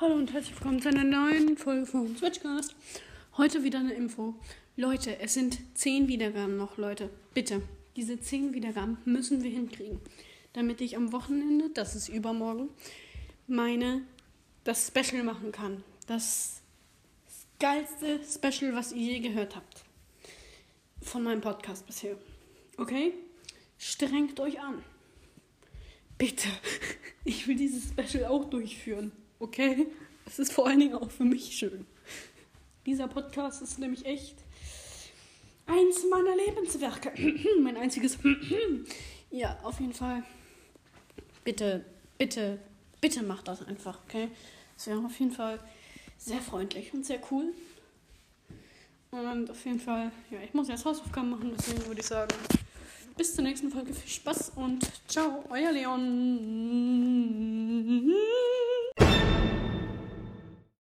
Hallo und herzlich willkommen zu einer neuen Folge von Switchcast. Heute wieder eine Info. Leute, es sind 10 Wiedergaben noch, Leute. Bitte, diese 10 Wiedergaben müssen wir hinkriegen, damit ich am Wochenende, das ist übermorgen, meine das Special machen kann. Das geilste Special, was ihr je gehört habt. Von meinem Podcast bisher. Okay? Strengt euch an. Bitte. Ich will dieses Special auch durchführen. Okay? Es ist vor allen Dingen auch für mich schön. Dieser Podcast ist nämlich echt eins meiner Lebenswerke. mein einziges. ja, auf jeden Fall. Bitte, bitte, bitte macht das einfach, okay? Es wäre auf jeden Fall sehr freundlich und sehr cool. Und auf jeden Fall, ja, ich muss jetzt Hausaufgaben machen, deswegen würde ich sagen, bis zur nächsten Folge. Viel Spaß und ciao, euer Leon.